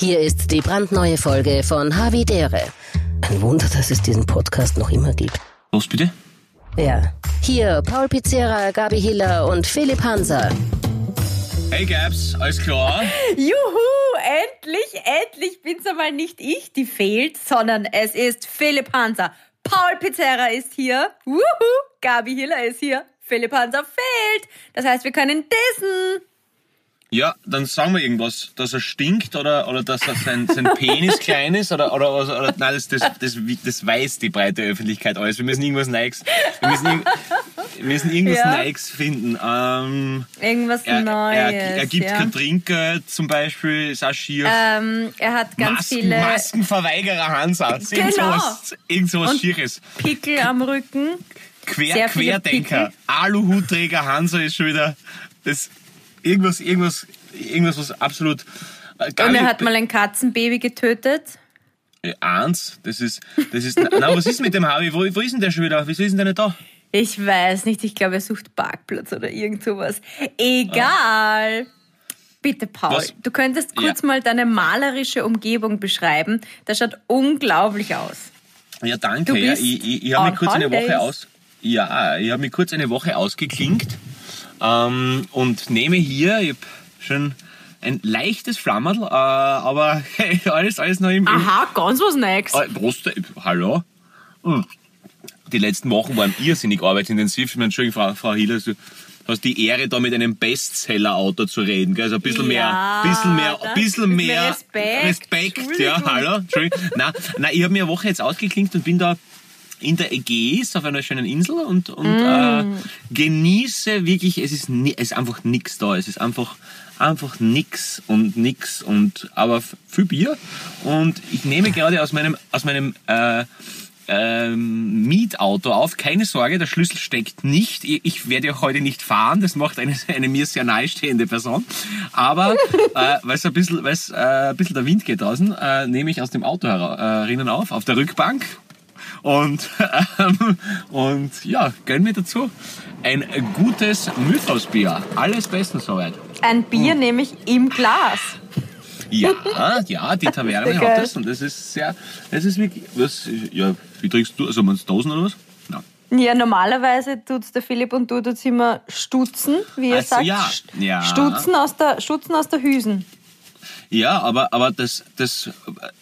Hier ist die brandneue Folge von Havidere. Ein Wunder, dass es diesen Podcast noch immer gibt. Was bitte? Ja. Hier Paul Pizzera, Gabi Hiller und Philipp Hanser. Hey Gabs, alles klar? Juhu, endlich, endlich bin's einmal nicht ich, die fehlt, sondern es ist Philipp Hanser. Paul Pizzera ist hier. Wuhu, Gabi Hiller ist hier. Philipp Hanser fehlt. Das heißt, wir können dissen. Ja, dann sagen wir irgendwas, dass er stinkt oder, oder dass er sein, sein Penis klein ist oder, oder, oder, oder nein, das, das, das, das weiß die breite Öffentlichkeit alles. Wir müssen irgendwas Neues, wir müssen, irg- wir müssen irgendwas Ja. Neues finden. Ähm, Irgendwas er, Neues. er, er gibt ja. kein Trinkgeld zum Beispiel, ist auch schier. ähm, er hat ganz Masken, viele Maskenverweigerer Hansa. Irgend Genau. sowas, irgend sowas Und- Schieres. Pickel am Rücken. Quer, Querdenker. Aluhutträger Hansa ist schon wieder das irgendwas, irgendwas, irgendwas, was absolut äh, gar Und er hat mal ein Katzenbaby getötet. äh, eins. Das ist, das ist. Na, was ist mit dem Harvey? Wo, wo ist denn der schon wieder? Wieso ist denn der nicht da? Ich weiß nicht, ich glaube, er sucht Parkplatz oder irgend sowas. Egal. Bitte, Paul, Was? du könntest kurz Ja. mal deine malerische Umgebung beschreiben. Das schaut unglaublich aus. Ja, danke. Du Ja, ich ich, ich habe mich kurz eine holidays. Woche aus. Ja, ich habe mich kurz eine Woche ausgeklinkt ähm, und nehme hier. Ich hab schon ein leichtes Flammerl, äh, aber hey, alles, alles noch im, im Aha, ganz was Neues. Äh, Prost, äh, hallo? Hm. Die letzten Wochen waren irrsinnig arbeitsintensiv. Ich meine, Entschuldigung, Frau, Frau Hiller, du hast die Ehre, da mit einem Bestseller-Autor zu reden. Gell? Also ein bisschen Ja, mehr, bisschen mehr, das bisschen mehr Respekt. Respekt. Ja, hallo? Entschuldigung. Nein, nein ich habe mir eine Woche jetzt ausgeklinkt und bin da in der Ägäis auf einer schönen Insel und, und äh, genieße wirklich, es ist, es ist einfach nix da. Es ist einfach, einfach nix und nix und aber viel Bier. Und ich nehme gerade aus meinem, aus meinem äh, ähm, Mietauto auf. Keine Sorge, der Schlüssel steckt nicht. Ich, ich werde auch heute nicht fahren. Das macht eine, eine mir sehr nahestehende Person. Aber äh, weil es ein bisschen, weil's, äh, ein bisschen der Wind geht draußen, äh, nehme ich aus dem Auto herinnen auf, auf der Rückbank. Und, ähm, und ja, gönn mir dazu ein gutes Mythos-Bier. Alles bestens soweit. Ein Bier nämlich im Glas. Ja, ja, die Taverne hat geil. das und das ist sehr, das ist wirklich, was, ja, wie trinkst du, also meinst du Dosen oder was? Nein. Ja, normalerweise tut's der Philipp und du tut's immer stutzen, wie er Also, sagt. ja, ja. Stutzen aus der, Stutzen aus der Hüsen. Ja, aber, aber das, das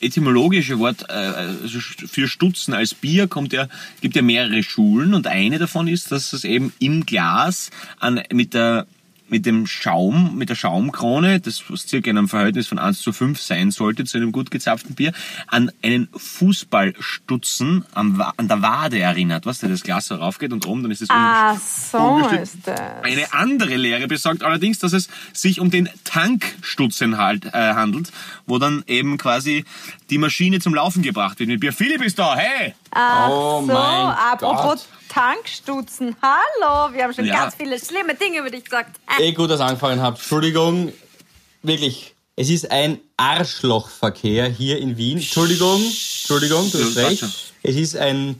etymologische Wort äh, also für Stutzen als Bier kommt ja, gibt ja mehrere Schulen und eine davon ist, dass es eben im Glas an, mit der mit dem Schaum, mit der Schaumkrone, das was circa in einem Verhältnis von 1 zu 5 sein sollte zu einem gut gezapften Bier, an einen Fußballstutzen am, an der Wade erinnert, was da das Glas so raufgeht und oben, dann ist es Ah, so ist das. Eine andere Lehre besagt allerdings, dass es sich um den Tankstutzen halt, äh, handelt, wo dann eben quasi die Maschine zum Laufen gebracht wird. Mit Bier. Philipp ist da, hey! Ach Oh so, mein apropos Gott. Tankstutzen. Hallo, wir haben schon Ja. ganz viele schlimme Dinge über dich gesagt. Eh gut, dass ihr angefangen habt. Entschuldigung, wirklich. Es ist ein Arschlochverkehr hier in Wien. Entschuldigung, Entschuldigung, du hast recht. Es ist ein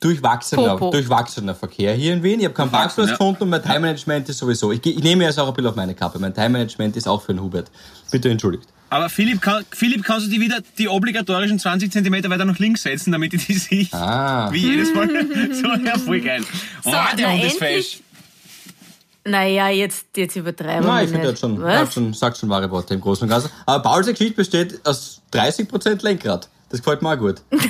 durchwachsener, Popo. durchwachsener Verkehr hier in Wien. Ich habe keinen Durchwachsen, Parkplatz ja. gefunden und mein Time-Management ist sowieso. Ich, ich nehme es auch ein bisschen auf meine Kappe. Mein Time-Management ist auch für den Hubert. Bitte entschuldigt. Aber Philipp, kann, Philipp, kannst du die wieder die obligatorischen 20 Zentimeter weiter nach links setzen, damit ich die sehe? Ah. Wie jedes Mal. so, ja, voll geil. Oh, So, der na, Hund ist endlich. fesch. Naja, jetzt, jetzt übertreiben wir Nein, ich finde, er schon, er hat Was? schon, sagt schon wahre Worte im Großen und Ganzen. Aber Pauls Geschichte besteht aus 30% Lenkrad. Das gefällt mir auch gut.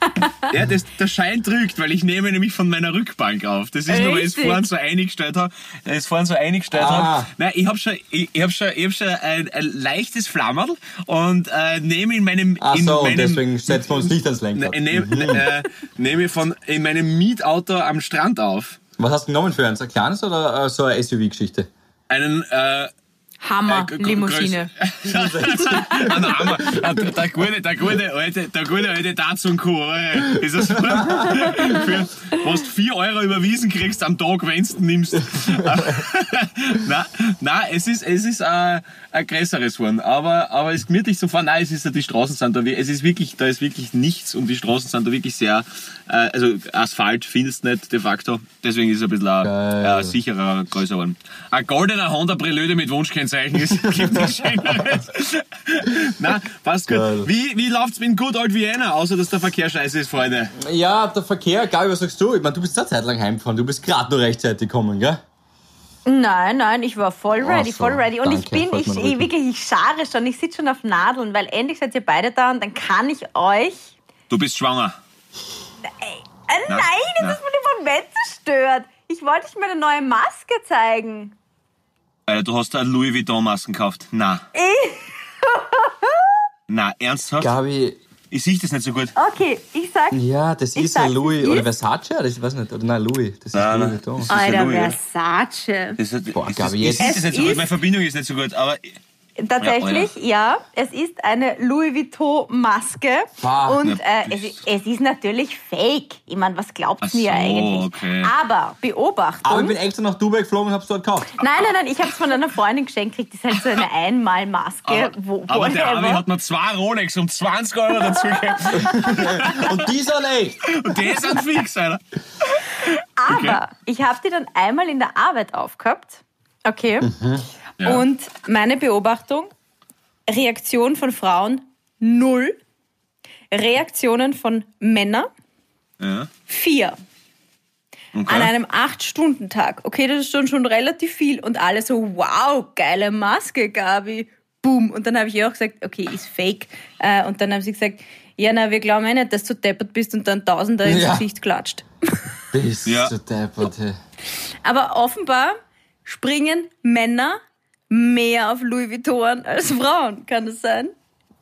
Ja, das, der Schein trügt, weil ich nehme nämlich von meiner Rückbank auf. Das ist nur, weil ich es vorhin so eingestellt habe. Ich es vorhin so eingestellt Ah. habe. Nein, ich habe schon, ich, ich hab schon, ich hab schon ein, ein leichtes Flammerl und äh, nehme in meinem, Ach in so, und meinem deswegen setzen wir uns nicht ans Lenkrad. Ne, ne, äh, nehme von in meinem Mietauto am Strand auf. Was hast du genommen für eins? Ein kleines oder äh, so eine SUV-Geschichte? Einen äh, Hammer, äh, Limousine. größ- Ein Hammer. Der, der, gute, der, gute alte, der gute alte Datsun-Kuh. ey. Ist das für, was du 4 Euro überwiesen kriegst am Tag, wenn du nimmst. nein, nein, es ist, es ist äh, ein größeres geworden. Aber, aber es ist gemütlich zu fahren. Nein, es ist, die Straßen sind da, es ist wirklich, da ist wirklich nichts und die Straßen sind da wirklich sehr, äh, also Asphalt findest du nicht de facto. Deswegen ist es ein bisschen ein, äh, sicherer, größer geworden. Ein goldener Honda Prelude mit Wunschkennzeichen. Es gibt nichts Schöneres. Na, passt gut. Geil. Wie, wie läuft's mit Good Old Vienna, außer dass der Verkehr scheiße ist, Freunde? Ja, der Verkehr, Gabi, was sagst du? Ich meine, du bist eine Zeit lang heimgefahren, du bist gerade nur rechtzeitig gekommen, gell? Nein, nein, ich war voll ready, so, voll ready. Und ich danke, bin, freut ich, ich wirklich. ich schare schon, ich sitze schon auf Nadeln, weil endlich seid ihr beide da und dann kann ich euch. Du bist schwanger. Äh, Na, nein, das na. ist mir den Moment zerstört. Ich wollte euch meine neue Maske zeigen. Äh, du hast eine Louis Vuitton-Masken gekauft. Na. Na, ernsthaft? Gabi, Ich sehe das nicht so gut. Okay, ich sag. ja, das ist sag's, ein Louis, oder Versace, oder ich weiß nicht, oder nein, Louis, das ist Nein, Louis nein. Vuitton. Das ist ein Alter, Louis, Versace. Das ist, Boah, ist, Gabi, ich jetzt- sehe das nicht so gut, meine Verbindung ist nicht so gut, aber Tatsächlich, ja, es ist eine Louis Vuitton Maske Ah, und na, äh, es, ist- es ist natürlich fake. Ich meine, was glaubt Ach ihr so, eigentlich? okay. Aber Beobachtung. Aber ich bin extra nach Dubai geflogen und hab's dort gekauft. Nein, nein, nein, ich habe es von einer Freundin geschenkt gekriegt. Das ist halt so eine Einmalmaske. aber, wo, aber der. Abi hat mir zwei Rolex um 20 Euro dazu gegeben. Und dieser nicht! Und die sind fix, Alter. Aber ich habe die dann einmal in der Arbeit aufgehabt. Okay. Ja. Und meine Beobachtung, Reaktion von Frauen null. Reaktionen von Männern Ja. vier. Okay. An einem 8-Stunden-Tag. Okay, das ist schon, schon relativ viel. Und alle so, wow, geile Maske, Gabi. Boom. Und dann habe ich ihr auch gesagt, okay, ist fake. Äh, und dann haben sie gesagt, ja, na, wir glauben eh nicht, dass du deppert bist und dann Tausender ins Ja. Gesicht klatscht. Bist Ja. du deppert, hey. Aber offenbar springen Männer mehr auf Louis Vuitton als Frauen. Kann das sein?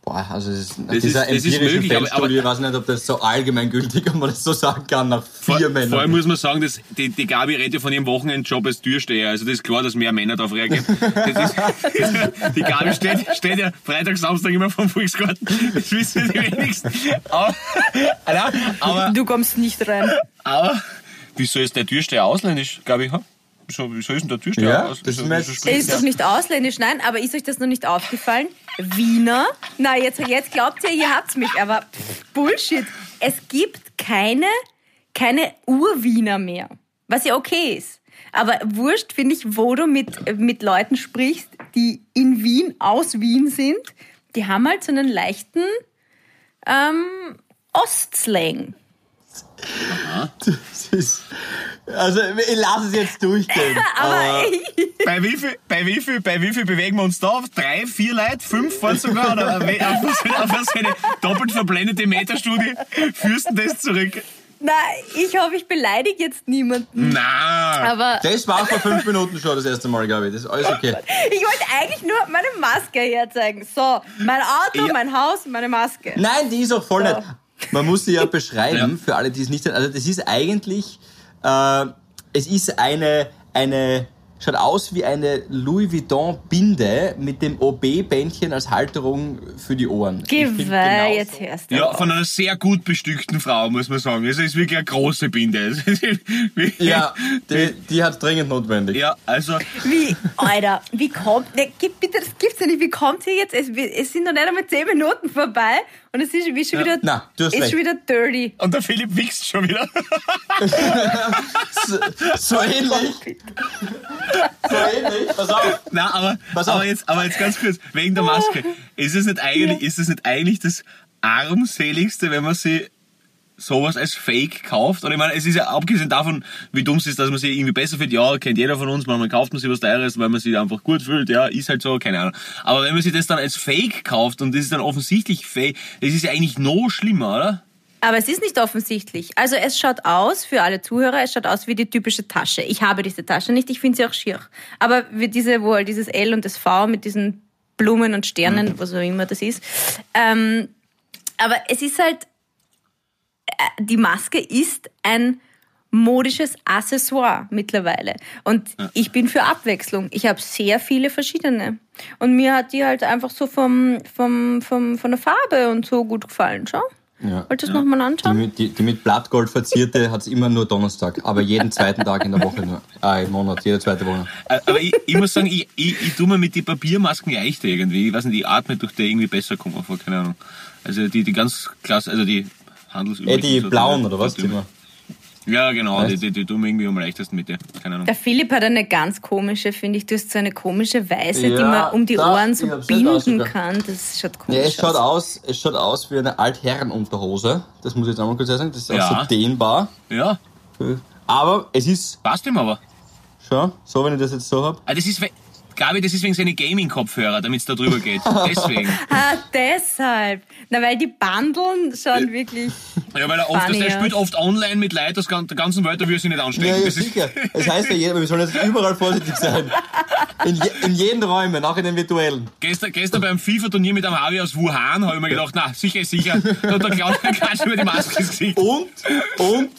Boah, also das ist, ist- dieser das ist empirische möglich, aber- Feldstudie, ich weiß nicht, ob das so allgemeingültig, ob man das so sagen kann, nach Vor, vier Männern. vor allem muss man sagen, dass die, die Gabi redet ja von ihrem Wochenendjob als Türsteher. Also das ist klar, dass mehr Männer darauf reagieren. Das ist, die Gabi steht, steht ja Freitag, Samstag immer vom Volksgarten. Das wissen die wenigsten. Aber, aber, Du kommst nicht rein. aber wieso ist der Türsteher ausländisch, Gabi? Wieso, wieso ist denn der Türsteher Ja, aus- das wieso- ist spricht ist doch nicht ausländisch, nein, aber ist euch das noch nicht aufgefallen? Wiener? Na, jetzt, jetzt glaubt ihr, ihr habt's mich, aber pff, Bullshit. Es gibt keine, keine Urwiener mehr. Was ja okay ist. Aber wurscht finde ich, wo du mit, mit Leuten sprichst, die in Wien, aus Wien sind, die haben halt so einen leichten ähm, Ostslang. Das ist, also, ich lasse es jetzt durchgehen. Aber Bei wie, viel, bei, wie viel, bei wie viel bewegen wir uns da? Drei, vier Leute? Fünf fahren sogar? Oder auf was, auf was eine doppelt verblendete Metastudie führst du das zurück? na, ich hoffe, ich beleidige jetzt niemanden. Na, Aber das war vor fünf Minuten schon das erste Mal, Gabi. Das ist alles okay. Ich wollte eigentlich nur meine Maske herzeigen. So, mein Auto, Ja. mein Haus, meine Maske. Nein, die ist auch voll So. nett. Man muss sie ja beschreiben, Ja. für alle, die es nicht Also das ist eigentlich, äh, es ist eine, eine, schaut aus wie eine Louis Vuitton Binde mit dem OB-Bändchen als Halterung für die Ohren. Geweih, jetzt hörst du. ja, von einer sehr gut bestückten Frau, muss man sagen. Also, es ist wirklich eine große Binde. Ja, die, die hat dringend notwendig. Ja, also, Wie, Alter, wie kommt, ne, gib, bitte, das gibt's ja nicht, wie kommt ihr jetzt, es, es sind noch nicht einmal 10 Minuten vorbei und es ist wie schon wieder, Na, du hast ist recht. schon wieder dirty. und der Philipp wächst schon wieder. So, so ähnlich. So ähnlich. Pass auf. Nein, aber, Pass auf. aber, jetzt, aber jetzt ganz kurz, wegen der Maske. Ist es nicht eigentlich, ist es nicht eigentlich das armseligste, wenn man sie sowas als Fake kauft? Und ich meine, es ist ja abgesehen davon, wie dumm es ist, dass man sich irgendwie besser fühlt. Ja, kennt jeder von uns, manchmal kauft man sich was Teures, weil man sich einfach gut fühlt. Ja, ist halt so, keine Ahnung. Aber wenn man sich das dann als Fake kauft und das ist dann offensichtlich Fake, das ist ja eigentlich noch schlimmer, oder? Aber es ist nicht offensichtlich. Also es schaut aus, für alle Zuhörer, es schaut aus wie die typische Tasche. Ich habe diese Tasche nicht, ich finde sie auch schier. Aber wie diese, wo halt dieses L und das V mit diesen Blumen und Sternen, was auch immer das ist. Ähm, aber es ist halt, die Maske ist ein modisches Accessoire mittlerweile. Und ich bin für Abwechslung. Ich habe sehr viele verschiedene. Und mir hat die halt einfach so vom, vom, vom, von der Farbe und so gut gefallen. Schau. Ja. Wollt ihr das nochmal Die anschauen? mit, die, die mit Blattgold verzierte hat es immer nur Donnerstag, aber jeden zweiten Tag in der Woche nur. Ah, im Monat, jede zweite Woche. Äh, Aber ich, ich muss sagen, ich, ich, ich tue mir mit den Papiermasken leichter irgendwie. Ich weiß nicht, die atme durch die irgendwie besser kommen vor, keine Ahnung. Also die, die ganz klasse, also die Eh, handelsüblichen. die blauen oder was? Die die- Ja, genau, die, Weißt? die, die tun mir irgendwie am leichtesten mit dir. Keine Ahnung. Der Philipp hat eine ganz komische, finde ich. Du hast so eine komische Weiße, die Ja, man um die da- Ohren so binden kann. Das schaut komisch Ja, es schaut aus. aus, es schaut aus wie eine Altherrenunterhose. Das muss ich jetzt einmal kurz sagen. Das ist Ja. auch so dehnbar. Ja, Aber es ist, passt ihm aber. schau, so wenn ich das jetzt so hab. Ah, das ist, Gabi, das ist wegen seine Gaming-Kopfhörer, damit es da drüber geht. Deswegen. Ah, deshalb. Na, weil die Bandeln schon wirklich. Ja, weil er oft, der ja. spielt oft online mit Leuten aus der ganzen Welt, da er sich nicht anstecken. Ja, ja, das sicher. Es heißt ja jeder, wir sollen jetzt überall vorsichtig sein. In, je, in jeden Räumen, auch in den virtuellen. gestern, gestern beim FIFA-Turnier mit einem Harvey aus Wuhan habe ich mir gedacht, na, sicher ist sicher. Da hat der Claudia Kratsch über die Maske ins Gesicht. Und, und,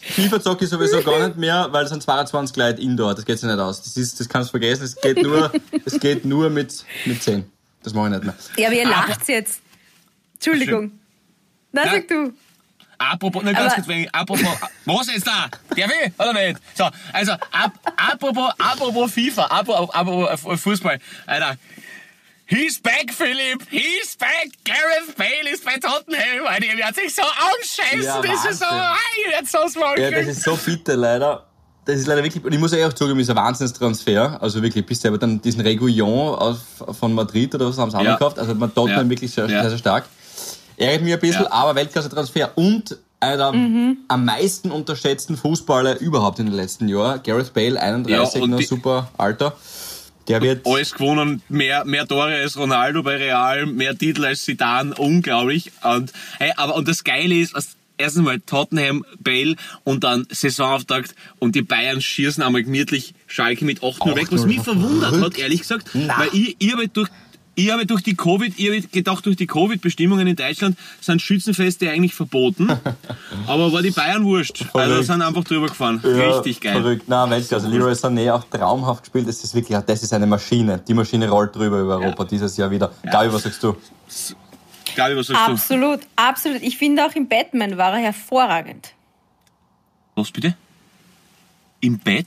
FIFA zocke ich sowieso gar nicht mehr, weil es sind 22 Leute indoor, das geht sich nicht aus. Das ist, das kannst du vergessen, es geht nur, es geht nur mit, mit 10. Das mache ich nicht mehr. Ja, aber ihr lacht jetzt. Entschuldigung. Na, sag du. Apropos, na, ganz kurz, wenn ich, apropos, was ist da? Der will, oder nicht? So, also, ap, apropos, apropos FIFA, apropos, apropos Fußball, Alter. He's back, Philipp! He's back! Gareth Bale ist bei Tottenham! Alter, ihr werdet sich so anscheißen! Ja, das ist so, ihr werdet so small Ja, das ist so bitter, leider. Das ist leider wirklich, und ich muss ja auch zugeben, ist ein Wahnsinnstransfer. Also wirklich, bis aber dann diesen Regulion aus, von Madrid oder was haben sie Ja. angekauft. Also man Tottenham Ja. wirklich sehr, Ja. sehr, sehr stark. Ärgert mich ein bisschen, Ja. aber Weltklasse-Transfer. Und einer der Mhm. am meisten unterschätzten Fußballer überhaupt in den letzten Jahren. Gareth Bale, 31, Ja, noch super Alter. Der wird, alles gewonnen, mehr, mehr Tore als Ronaldo bei Real, mehr Titel als Zidane, unglaublich. Und, hey, aber, und das Geile ist, was, erstens mal Tottenham, Bale und dann Saisonauftakt und die Bayern schießen einmal gemütlich Schalke mit 8-0 weg, was 8-0, mich verwundert hat, ehrlich gesagt, Na. weil ich, ich habe durch, ich habe durch die Covid, ich habe gedacht, durch die Covid-Bestimmungen in Deutschland sind Schützenfeste eigentlich verboten. aber war die Bayern wurscht. Also sind einfach drüber gefahren. Ja, Richtig geil. Verrückt. Na, Weltklasse. Also Leroy Sané auch traumhaft gespielt. Das ist wirklich, das ist eine Maschine. Die Maschine rollt drüber über Europa dieses Jahr wieder. Gabi, was sagst du? Gabi, was sagst du? Absolut, absolut. Ich finde auch im Batman war er hervorragend. Was bitte? Im Bett?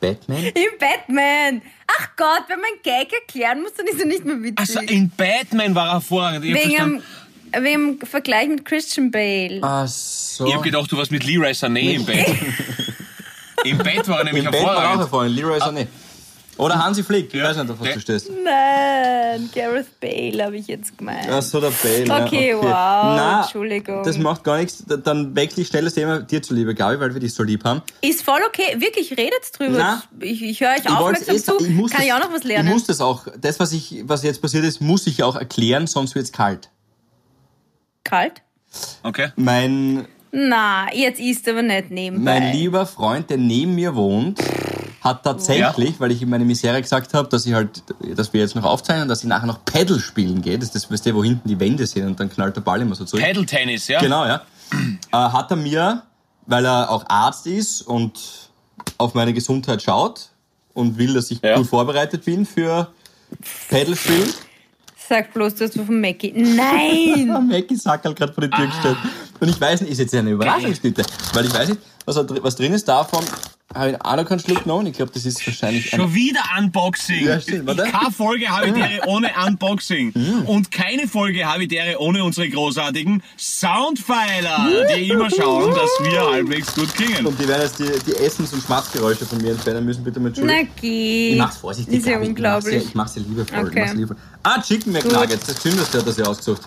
Batman? Im Batman! Ach Gott, wenn man Gag erklären muss, dann ist er nicht mehr witzig. Also in Batman war er hervorragend. Ich wegen, dem, wegen dem Vergleich mit Christian Bale. Ach so. ich hab gedacht, du warst mit Leroy Sané im Bett. Im Bett war er nämlich Im Bett war hervorragend. hervorragend. Leroy Sané. Oder Hansi Flick. Ich Ja. weiß nicht, auf was Der- du stehst. Nein, Gareth Bale habe ich jetzt gemeint. Ach so, der Bale. ja, Okay, wow, Na, Entschuldigung. Das macht gar nichts. Da- Dann wechsle ich schnell das Thema dir zuliebe, Gabi, weil wir dich so lieb haben. Ist voll okay. Wirklich, redet drüber. Na, ich ich höre euch Ich aufmerksam sagen, zu. ich muss Kann das, ich auch noch was lernen? Ich muss das auch. Das, was, ich, was jetzt passiert ist, muss ich auch erklären, sonst wird's kalt. Kalt? Okay. Hm. Mein, Na, jetzt ist aber nicht nebenbei. mein lieber Freund, der neben mir wohnt, hat tatsächlich, weil ich ihm meine Misere gesagt habe, dass ich halt, dass wir jetzt noch aufzeichnen, dass ich nachher noch Paddle spielen geht. Das ist das, weißt du, wo hinten die Wände sind und dann knallt der Ball immer so zurück. Paddle Tennis, ja? Genau, ja. Äh, hat er mir, weil er auch Arzt ist und auf meine Gesundheit schaut und will, dass ich Ja. gut vorbereitet bin für Paddle spielen. Sag bloß, du hast was von Mackie. Nein! Mackie Sackerl gerade vor die Tür gestellt. Und ich weiß nicht, ist jetzt eine Überraschungstüte, weil ich weiß nicht, was, was drin ist davon. Habe ich auch noch keinen Schluck genommen. Ich glaube, das ist wahrscheinlich ein Schon wieder Unboxing. Ja, stimmt, warte. Keine Folge Habitäre ohne Unboxing. Und keine Folge Habitäre ohne unsere großartigen Soundpfeiler, die immer schauen, dass wir halbwegs gut klingen. Und die werden jetzt die, die Essens- und Schmatzgeräusche von mir entfernen müssen. Bitte mit Na Entschuldigung. geh. Ich mach's vorsichtig. Ist ja Gabi. Ich mach's ja, unglaublich. ich mach's ja liebevoll. Ich Okay. mach's liebevoll. Ah, Chicken McNuggets. Das Zünderste hat das ja ausgesucht.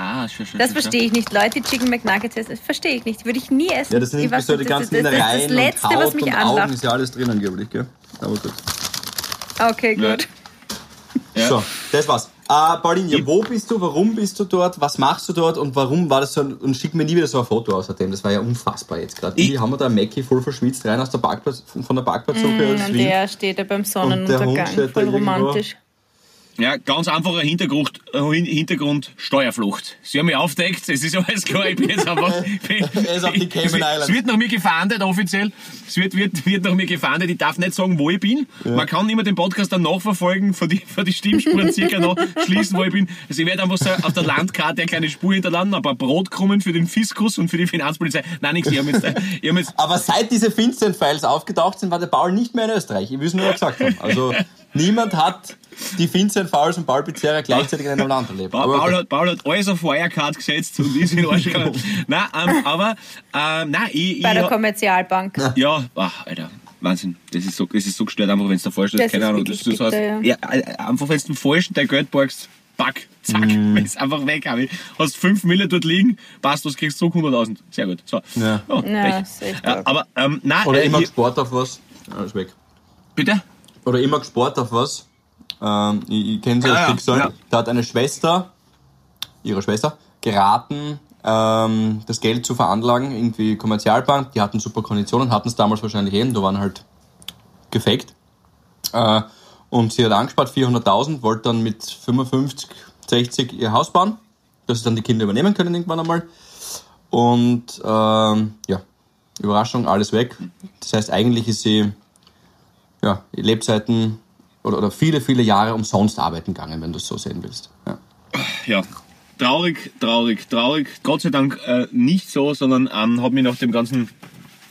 Ah, schön, schön. Das verstehe ich nicht. Leute, die Chicken McNuggets essen, das verstehe ich nicht. Würde ich nie essen. Ja, das sind weiß so die das- ganzen das, das, das, Innereien das Letzte, und was Haut mich und Augen anlacht. ist ja alles drin angeblich, gell? Aber gut. Okay, gut. Ja. So, das war's. Äh, Pauline, wo bist du, warum bist du dort, was machst du dort und warum war das so ein, und schick mir nie wieder so ein Foto außerdem, das war ja unfassbar jetzt gerade. Wie haben wir da Mackie voll verschwitzt rein aus der Parkplatz, von der Parkplatzsuche aus Mm, Wien? der steht da beim Und der Sonnenuntergang. Hund steht da Voll irgendwo. Ja, ganz einfacher Hintergrund, äh, Hin- Hintergrund Steuerflucht. Sie haben mich aufdeckt, es ist alles klar, ich bin jetzt einfach... Er ist auf die Cayman Es wird- Islands. Es wird nach mir gefahndet, offiziell. Es wird, wird, wird nach mir gefahndet, ich darf nicht sagen, wo ich bin. Man kann immer den Podcast dann nachverfolgen, von die, von die Stimmspuren circa noch schließen, wo ich bin. Also ich werde einfach so auf der Landkarte eine kleine Spur hinterladen, ein paar Brotkrumen für den Fiskus und für die Finanzpolizei. Nein, nichts, ich habe jetzt, ich hab jetzt Aber seit diese Finstern-Files aufgetaucht sind, war der Paul nicht mehr in Österreich. Ich will es nur gesagt haben. Also, niemand hat die Vincent Fowles und Paul Pizzeria gleichzeitig in einem Land erlebt. Paul, okay. hat, Paul hat alles auf Wirecard gesetzt und ist in den Arsch gegangen. nein, ähm, aber, ähm, nein, ich, Bei der ich, Kommerzialbank. ja, ach, Alter. Wahnsinn, das ist so, das ist so gestört, einfach wenn du da vorstellst, Das keine ist Ahnung, das, das heißt, ja. äh, einfach wenn du den falschen dein Geld borgst, back, zack, Mhm. ist einfach weg, Abi. Hast 5 Mille dort liegen, passt, du kriegst so 100.000. Sehr gut, so. Ja. Oh, Ja, ist ja, aber, ähm, nein, Oder äh, immer Sport auf was. Alles weg. bitte? Oder immer Sport auf was. Ähm, ich ich kenne so Ja, das ja, Schicksal. ja. Da hat eine Schwester, ihre Schwester, geraten, ähm, das Geld zu veranlagen, irgendwie Kommerzialbank. Die hatten super Konditionen, hatten es damals wahrscheinlich eh, und da waren halt gefaked. Äh, und sie hat angespart 400.000, wollte dann mit 55, 60 ihr Haus bauen, dass sie dann die Kinder übernehmen können irgendwann einmal. Und ähm, ja, Überraschung, alles weg. Das heißt, eigentlich ist sie ja, Lebzeiten oder, oder viele, viele Jahre umsonst arbeiten gegangen, wenn du es so sehen willst. Ja. ja, traurig, traurig, traurig. Gott sei Dank äh, nicht so, sondern ähm, habe mich nach dem ganzen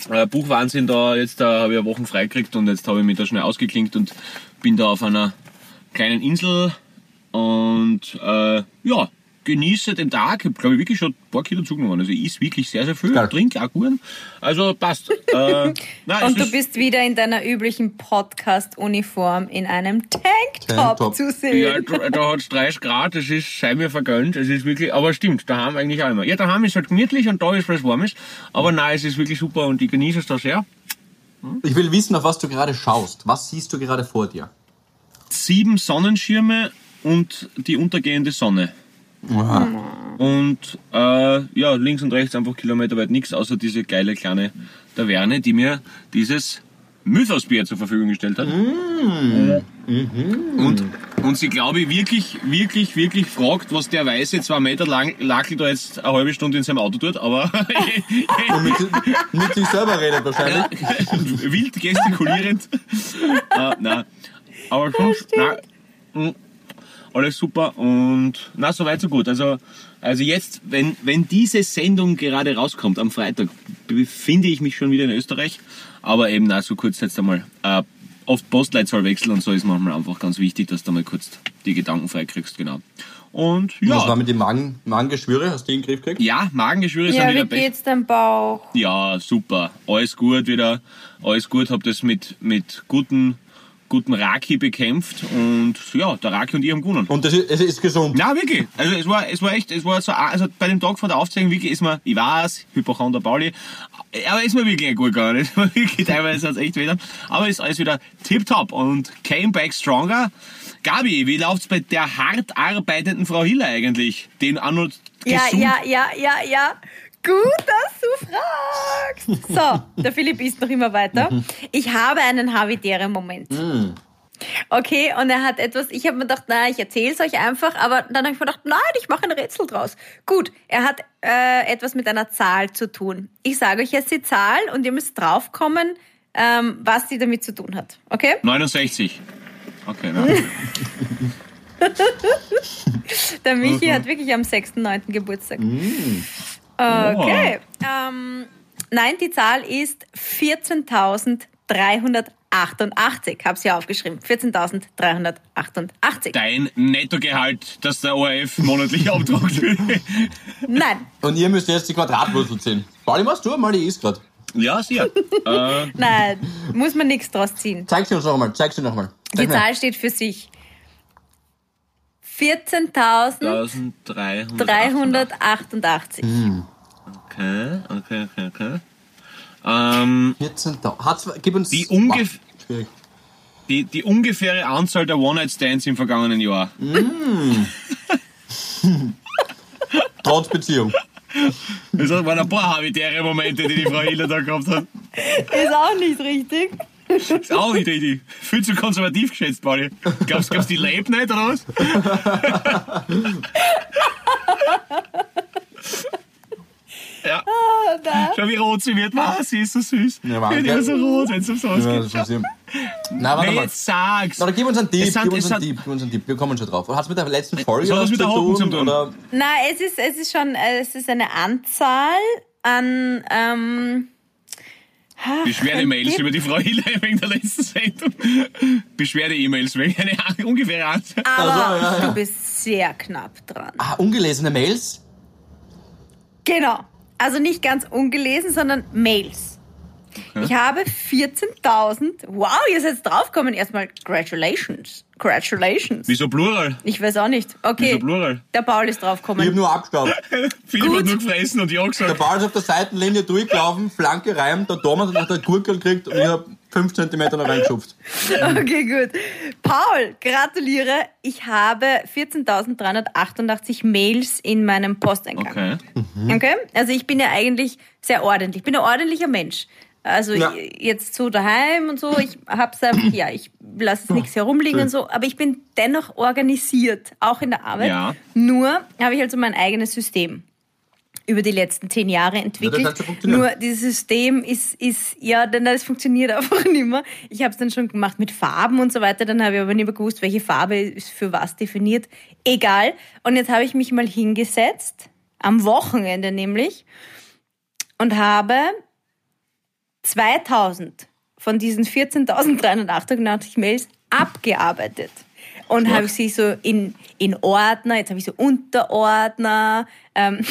äh, Buchwahnsinn da jetzt da habe ich eine Woche freigekriegt und jetzt habe ich mich da schnell ausgeklinkt und bin da auf einer kleinen Insel und äh, ja, genieße den Tag. Ich glaube, ich wirklich schon ein paar Kilo zugenommen. Also ich isse wirklich sehr, sehr viel, Geil. trinke auch gut. Also passt. äh, nein, Und du ist- bist wieder in deiner üblichen Podcast-Uniform in einem Tanktop Tanktop. zu Ja, sehen. da, da hat es 30 Grad, das ist, sei mir vergönnt, es ist wirklich, aber stimmt, daheim eigentlich auch immer. Ja, daheim ist halt gemütlich und da ist was Warmes, aber nein, es ist wirklich super und ich genieße es da sehr. Ich will wissen, auf was du gerade schaust. Was siehst du gerade vor dir? Sieben Sonnenschirme und die untergehende Sonne. Und äh, ja, links und rechts einfach kilometerweit nichts, außer diese geile kleine Taverne, die mir dieses Mythosbier zur Verfügung gestellt hat. Und, und sie, glaube ich, wirklich, wirklich, wirklich fragt, was der weiße zwei Meter lang Lackel da jetzt eine halbe Stunde in seinem Auto tut, aber mit, mit sich selber redet wahrscheinlich. wild gestikulierend. äh, nein. Aber mm, alles super und na so weit so gut. Also, also jetzt, wenn, wenn diese Sendung gerade rauskommt am Freitag, befinde ich mich schon wieder in Österreich. Aber eben, na so kurz jetzt einmal. Äh, oft Postleitzahl wechseln und so ist manchmal einfach ganz wichtig, dass du mal kurz die Gedanken freikriegst, genau. Und Was war ja, mit den Magen, Magengeschwüre? Hast du die in den Griff gekriegt? ja, Magengeschwüre sind Ja, wieder wie besser. geht's deinem Bauch? Ja, super. Alles gut wieder. Alles gut. Hab das mit, mit guten, guten Raki bekämpft. Und ja, der Raki und ich haben gewonnen. Und das ist, es ist gesund. Na wirklich. Also es war, es war echt, es war so, also bei dem Tag von der Aufzeichnung wirklich ist mir, ich weiß, Hypochonder Pauli, aber ist mir wirklich gut gegangen. Es war wirklich teilweise hat's echt wieder. Aber ist alles wieder tipptopp und came back stronger. Gabi, wie läuft's bei der hart arbeitenden Frau Hiller eigentlich? Den auch noch Ja, gesund ja, ja, ja, ja. Gut, dass du fragst. So, der Philipp isst noch immer weiter. Ich habe einen Havidere-Moment. Okay, und er hat etwas, ich habe mir gedacht, na, ich erzähle es euch einfach, aber dann habe ich mir gedacht, nein, ich mache ein Rätsel draus. Gut, er hat äh, etwas mit einer Zahl zu tun. Ich sage euch jetzt die Zahl und ihr müsst draufkommen, ähm, was sie damit zu tun hat. Okay? 69. Okay, nein. Der Michi hat wirklich am 6.9. Geburtstag. Okay. Ähm, nein, die Zahl ist 14.388. Hab's ja aufgeschrieben. 14.388. dein Nettogehalt, das der ORF monatlich abdruckt. Nein, Und ihr müsst jetzt die Quadratwurzel ziehen. Pauli, machst du mal, die ist gerade. ja, sicher. Äh, nein, muss man nichts draus ziehen. Zeig sie uns noch mal, zeig sie noch mal. Die. Zahl steht für sich. 14.388. 1388. Okay, okay, okay, okay. Ähm, 14 da. Hat's, gib uns. Die ungef- Wow, die, die ungefähre Anzahl der One-Night-Stands im vergangenen Jahr. Trotz Beziehung. Das waren ein paar habitäre Momente, die die Frau Hiller da gehabt hat. Ist auch nicht richtig. Ist auch nicht richtig. Viel zu konservativ geschätzt, Pauli. Glaubst du, die lebt nicht, oder was? ja. Schau, wie rot sie wird. Was, sie ist so süß. Ja, Ja, Wahnsinn. die ist so rot, wenn es um sowas Ja, geht. das ist ja. Na, warte mal. jetzt sagst. Na, dann gib uns einen Tipp, gib uns einen Tipp, gib uns einen Tipp. Wir kommen schon drauf. Hat es mit der letzten Folge Soll das was mit zu der Hocken tun? zu tun? Oder? Nein, es ist, es ist schon, äh, es ist eine Anzahl an, ähm, Beschwerde-Mails über die Frau Hiller wegen der letzten Sendung. Beschwerde-E-Mails wegen einer ungefähren Antwort. Aber Also, ja, ja. du bist sehr knapp dran. Ah, ungelesene Mails? Genau. Also nicht ganz ungelesen, sondern Mails. Ich habe 14.000. Wow, ihr seid draufgekommen. Erstmal Congratulations. Congratulations. Wieso Plural? Ich weiß auch nicht. Okay. Wieso Plural? Der Paul ist Ich habe draufgekommen. nur abgestaubt. Philipp Gut. hat nur gefressen und ja Der gesagt. Ball ist auf der Seitenlinie durchgelaufen, Flanke reimt, der Thomas hat nach der Gurkel gekriegt und ich habe 5 cm noch reingeschupft. Okay, gut. Paul, gratuliere. Ich habe 14.388 Mails in meinem Posteingang. Okay. Okay? Also ich bin ja eigentlich sehr ordentlich. Ich bin ein ordentlicher Mensch. Also Ja. jetzt so daheim und so, ich hab's einfach, ja, ich lasse es nichts herumliegen und so, aber ich bin dennoch organisiert, auch in der Arbeit. Ja. Nur habe ich also mein eigenes System über die letzten zehn Jahre entwickelt. funktioniert. Nur dieses System ist, ist ja, denn das funktioniert einfach nicht mehr. Ich habe es dann schon gemacht mit Farben und so weiter, dann habe ich aber nicht mehr gewusst, welche Farbe ist für was definiert. Egal. Und jetzt habe ich mich mal hingesetzt, am Wochenende nämlich, und habe 2000 von diesen 14.388 Mails abgearbeitet. Und habe ich sie so in, in Ordner, jetzt habe ich so Unterordner. Ähm,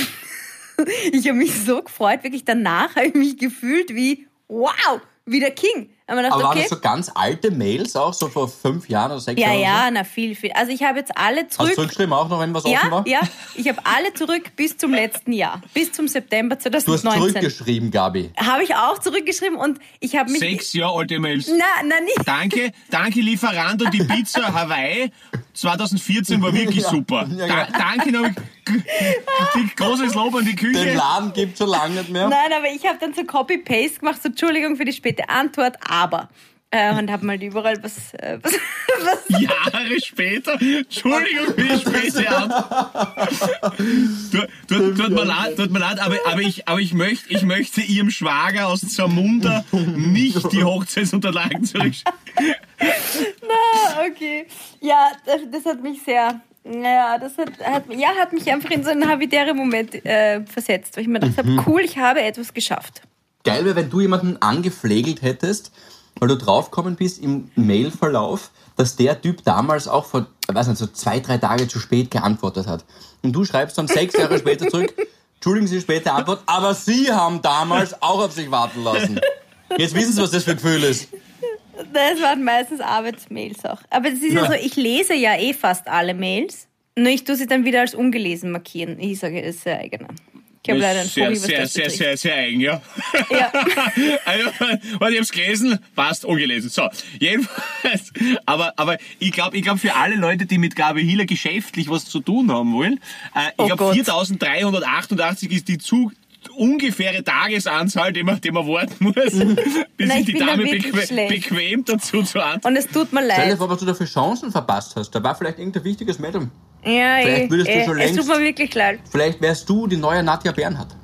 ich habe mich so gefreut, wirklich danach habe ich mich gefühlt wie, wow, wie der King. Aber gedacht, waren okay, das so ganz alte Mails auch, so vor fünf Jahren oder sechs ja, Jahren? ja, Oder na viel, viel. Also ich habe jetzt alle so? Hast du zurück. zurückgeschrieben auch noch, wenn was offen Ja, war? ja, ich habe alle zurück bis zum letzten Jahr, bis zum September Du hast 2019. zurückgeschrieben, Gabi. Habe ich auch zurückgeschrieben und ich habe mich. Sechs Jahre alte Mails. Na, na, nicht. Danke, danke Lieferando, die Pizza Hawaii 2014 war wirklich Ja. super. Ja, Da, genau. danke noch. Die großes Lob an die Den Küche. Laden gibt schon lange nicht mehr. Nein, aber ich habe dann so Copy-Paste gemacht, so Entschuldigung für die späte Antwort, aber. Äh, und habe mal überall was, äh, was, was Jahre später, Entschuldigung für die späte Antwort. Tut, tut, mir leid, tut mir leid aber, aber, ich, aber ich, möchte, ich möchte Ihrem Schwager aus Zamunda nicht die Hochzeitsunterlagen zurückschicken. Ah, okay. Ja, das, das hat mich sehr. Ja, das hat, hat, ja, hat mich einfach in so einen habitären Moment äh, versetzt, weil ich mir gedacht habe, cool, ich habe etwas geschafft. Geil wäre, wenn du jemanden angepflegelt hättest, weil du draufgekommen bist im Mailverlauf, dass der Typ damals auch vor, weiß nicht, so zwei, drei Tage zu spät geantwortet hat. Und du schreibst dann sechs Jahre später zurück, entschuldigen Sie die späte Antwort, aber Sie haben damals auch auf sich warten lassen. Jetzt wissen Sie, was das für ein Gefühl ist. Das waren meistens Arbeitsmails auch. Aber es ist ja. Ja. so, ich lese ja eh fast alle Mails. Nur ich tue sie dann wieder als ungelesen markieren. Ich sage, das ist sehr eigener. Ich habe leider ein sehr, Hobby, was sehr, das sehr, betrifft. sehr, sehr eigen, ja. Ja. Also, warte, ich hab's gelesen, passt, ungelesen. So, jedenfalls, aber, aber ich glaube, ich glaub, für alle Leute, die mit Gabi Hiller geschäftlich was zu tun haben wollen, äh, ich Oh glaube, Gott. 4388 ist die zu ungefähre Tagesanzahl, die man, die man warten muss, bis Nein, sich ich die bin da Dame wirklich bequem, schlecht. bequem dazu zu antworten. Und es tut mir Stell dir leid. vor, was du da für Chancen verpasst hast. Da war vielleicht irgendein wichtiges Medium. Ja, Vielleicht eh, würdest du eh, schon es tut längst- mir wirklich leid. Vielleicht wärst du die neue Nadja Bernhardt.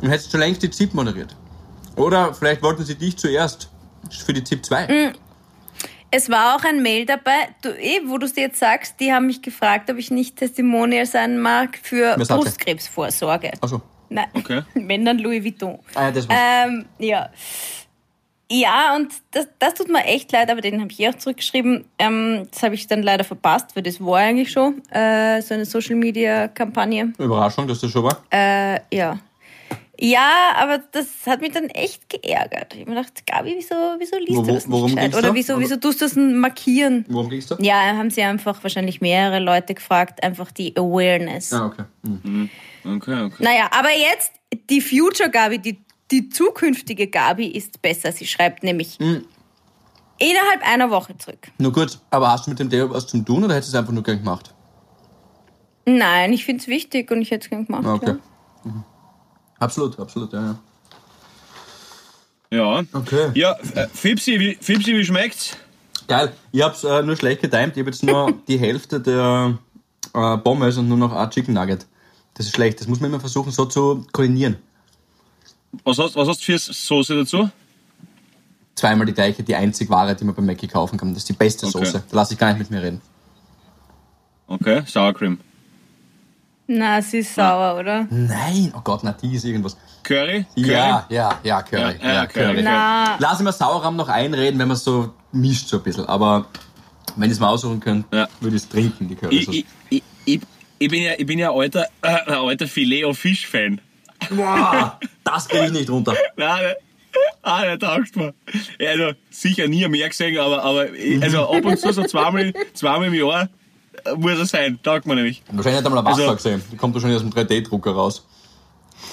Und hättest schon längst die ZIP moderiert. Oder vielleicht wollten sie dich zuerst für die ZIP 2. Es war auch ein Mail dabei, du, eh, wo du es dir jetzt sagst, die haben mich gefragt, ob ich nicht Testimonial sein mag für Was hat er? Nein, Okay. wenn dann Louis Vuitton. Ah, ja, das war's. Ähm, ja. Ja, und das, das tut mir echt leid, aber den habe ich eh auch zurückgeschrieben. Ähm, das habe ich dann leider verpasst, weil das war eigentlich schon äh, so eine Social-Media-Kampagne. Überraschung, dass das schon war. Äh, ja. Ja, aber das hat mich dann echt geärgert. Ich habe mir gedacht, Gabi, wieso, wieso liest Wo- du das nicht gescheit? Oder wieso, wieso tust du das denn markieren? Worum ging's da? Ja, haben sie einfach wahrscheinlich mehrere Leute gefragt, einfach die Awareness. Ah, okay. Hm. Okay, okay. Naja, aber jetzt die Future Gabi, die, die zukünftige Gabi ist besser. Sie schreibt nämlich Hm. innerhalb einer Woche zurück. Nur kurz, aber hast du mit dem Thema was zum tun oder hättest du es einfach nur gern gemacht? Nein, ich finde es wichtig und ich hätte es gern gemacht. Ah, okay. Ja. Mhm. Absolut, absolut, ja, ja. Ja. Okay. Ja, äh, Fipsi, wie, Fipsi, wie schmeckt's? Geil. Ich hab's äh, nur schlecht getimt. Ich habe jetzt nur die Hälfte der äh, Pommes und nur noch ein Chicken Nugget. Das ist schlecht. Das muss man immer versuchen, so zu koordinieren. Was hast, was hast du für Soße dazu? Zweimal die gleiche, die einzig Ware, die man beim Mackie kaufen kann. Das ist die beste Okay. Soße. Da lasse ich gar nicht mit mir reden. Okay, Sour Cream. Na, sie ist sauer, oder? Nein, oh Gott, na, die ist irgendwas. Curry? Ja, ja, ja, Curry. Ja, ja, Ja, Curry. Curry. Na, Lass ich mal Sauerrahm noch einreden, wenn man so mischt so ein bisschen. Aber wenn ich es mal aussuchen könnte, Ja. würde ich es trinken, die Curry. Ich, ich, ich, ich, ich bin ja, ich bin ja ein alter, äh, ein alter Filet-O-Fisch-Fan. Boah, das kriege ich nicht runter. Nein, der, ah, der taugt mir. Ja, Also, sicher nie mehr gesehen, aber, aber ich- also ab und zu so zweimal, zweimal im Jahr muss er sein. Taugt mir nämlich. Wahrscheinlich hat er mal ein Wasser Also- gesehen. Die kommt wahrscheinlich aus dem 3D-Drucker raus.